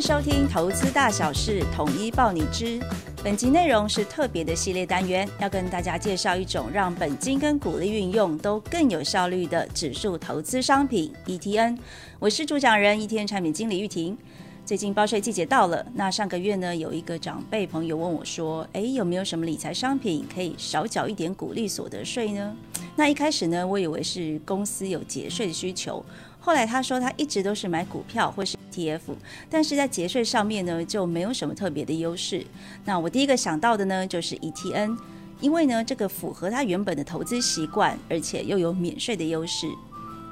收听《投资大小事》，统一报你知。本集内容是特别的系列单元，要跟大家介绍一种让本金跟股利运用都更有效率的指数投资商品 ETN。我是主讲人 ETN 产品经理玉婷。最近报税季节到了，那上个月呢，有一个长辈朋友问我说：“诶，有没有什么理财商品可以少缴一点股利所得税呢？”那一开始呢，我以为是公司有节税的需求。后来他说他一直都是买股票或是 ETF，但是在节税上面呢就没有什么特别的优势。那我第一个想到的呢就是 ETN，因为呢这个符合他原本的投资习惯，而且又有免税的优势。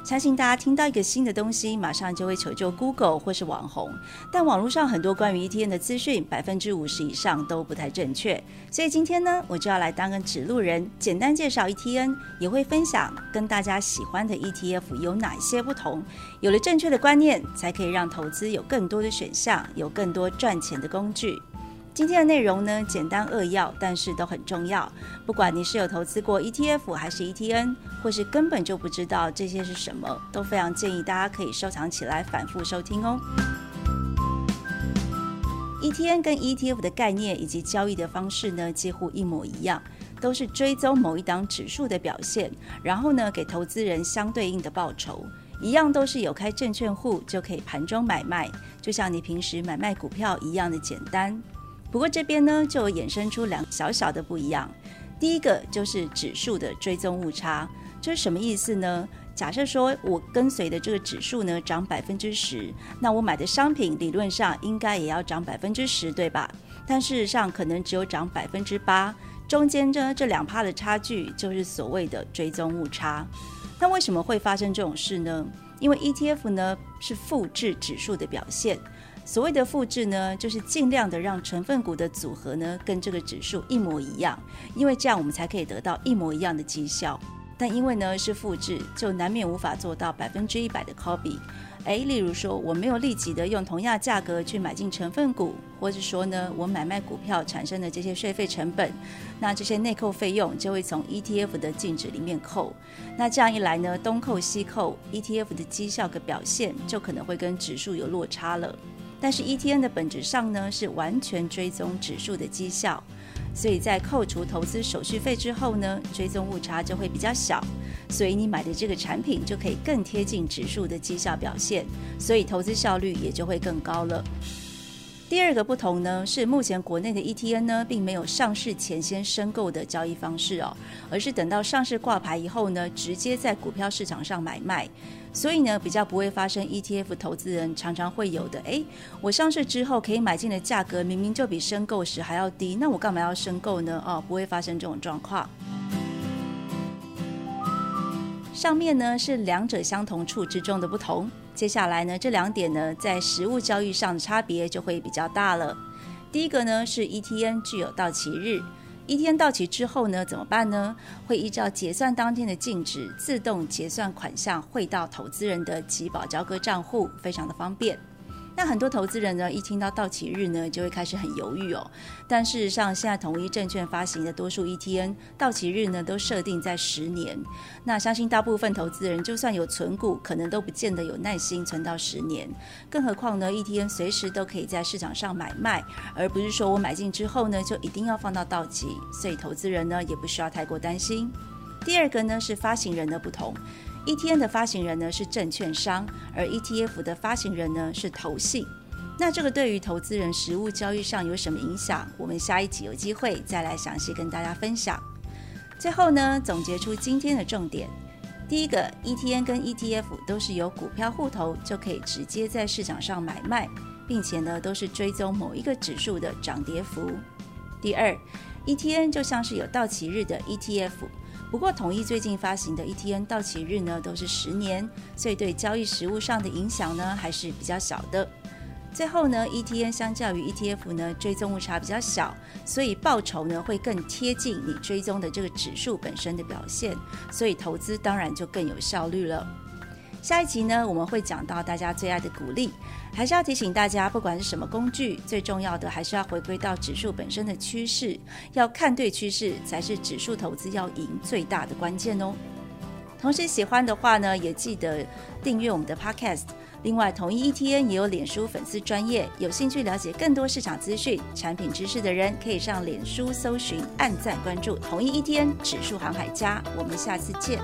相信大家听到一个新的东西，马上就会求救 Google 或是网红。但网络上很多关于 ETN 的资讯，百分之五十以上都不太正确。所以今天呢，我就要来当个指路人，简单介绍 ETN，也会分享跟大家喜欢的 ETF 有哪些不同。有了正确的观念，才可以让投资有更多的选项，有更多赚钱的工具。今天的内容呢，简单扼要，但是都很重要。不管你是有投资过 ETF 还是 ETN，或是根本就不知道这些是什么，都非常建议大家可以收藏起来，反复收听哦。ETN 跟 ETF 的概念以及交易的方式呢，几乎一模一样，都是追踪某一档指数的表现，然后呢，给投资人相对应的报酬。一样都是有开证券户就可以盘中买卖，就像你平时买卖股票一样的简单。不过这边呢，就衍生出两小小的不一样。第一个就是指数的追踪误差，这是什么意思呢？假设说我跟随的这个指数呢涨百分之十，那我买的商品理论上应该也要涨百分之十，对吧？但事实上可能只有涨百分之八，中间呢这两趴的差距就是所谓的追踪误差。那为什么会发生这种事呢？因为 ETF 呢是复制指数的表现。所谓的复制呢，就是尽量的让成分股的组合呢跟这个指数一模一样，因为这样我们才可以得到一模一样的绩效。但因为呢是复制，就难免无法做到百分之一百的 copy。哎，例如说我没有立即的用同样价格去买进成分股，或者说呢我买卖股票产生的这些税费成本，那这些内扣费用就会从 ETF 的净值里面扣。那这样一来呢，东扣西扣，ETF 的绩效的表现就可能会跟指数有落差了。但是 ETN 的本质上呢是完全追踪指数的绩效，所以在扣除投资手续费之后呢，追踪误差就会比较小，所以你买的这个产品就可以更贴近指数的绩效表现，所以投资效率也就会更高了。第二个不同呢，是目前国内的 ETN 呢，并没有上市前先申购的交易方式哦，而是等到上市挂牌以后呢，直接在股票市场上买卖，所以呢，比较不会发生 ETF 投资人常常会有的，哎，我上市之后可以买进的价格明明就比申购时还要低，那我干嘛要申购呢？哦，不会发生这种状况。上面呢是两者相同处之中的不同。接下来呢，这两点呢，在实物交易上的差别就会比较大了。第一个呢是 ETN 具有到期日，ETN 到期之后呢怎么办呢？会依照结算当天的净值自动结算款项汇到投资人的集保交割账户，非常的方便。那很多投资人呢，一听到到期日呢，就会开始很犹豫哦。但事实上，现在统一证券发行的多数 ETN 到期日呢，都设定在十年。那相信大部分投资人，就算有存股，可能都不见得有耐心存到十年。更何况呢，ETN 随时都可以在市场上买卖，而不是说我买进之后呢，就一定要放到到期。所以投资人呢，也不需要太过担心。第二个呢，是发行人的不同。ETN 的发行人呢是证券商，而 ETF 的发行人呢是投信。那这个对于投资人实物交易上有什么影响？我们下一集有机会再来详细跟大家分享。最后呢，总结出今天的重点：第一个，ETN 跟 ETF 都是有股票户头就可以直接在市场上买卖，并且呢都是追踪某一个指数的涨跌幅。第二，ETN 就像是有到期日的 ETF。不过，统一最近发行的 ETN 到期日呢都是十年，所以对交易实物上的影响呢还是比较小的。最后呢，ETN 相较于 ETF 呢追踪误差比较小，所以报酬呢会更贴近你追踪的这个指数本身的表现，所以投资当然就更有效率了。下一集呢，我们会讲到大家最爱的股利，还是要提醒大家，不管是什么工具，最重要的还是要回归到指数本身的趋势，要看对趋势，才是指数投资要赢最大的关键哦。同时喜欢的话呢，也记得订阅我们的 Podcast。另外，统一 ETN 也有脸书粉丝专业，有兴趣了解更多市场资讯、产品知识的人，可以上脸书搜寻、按赞关注统一 ETN 指数航海家。我们下次见。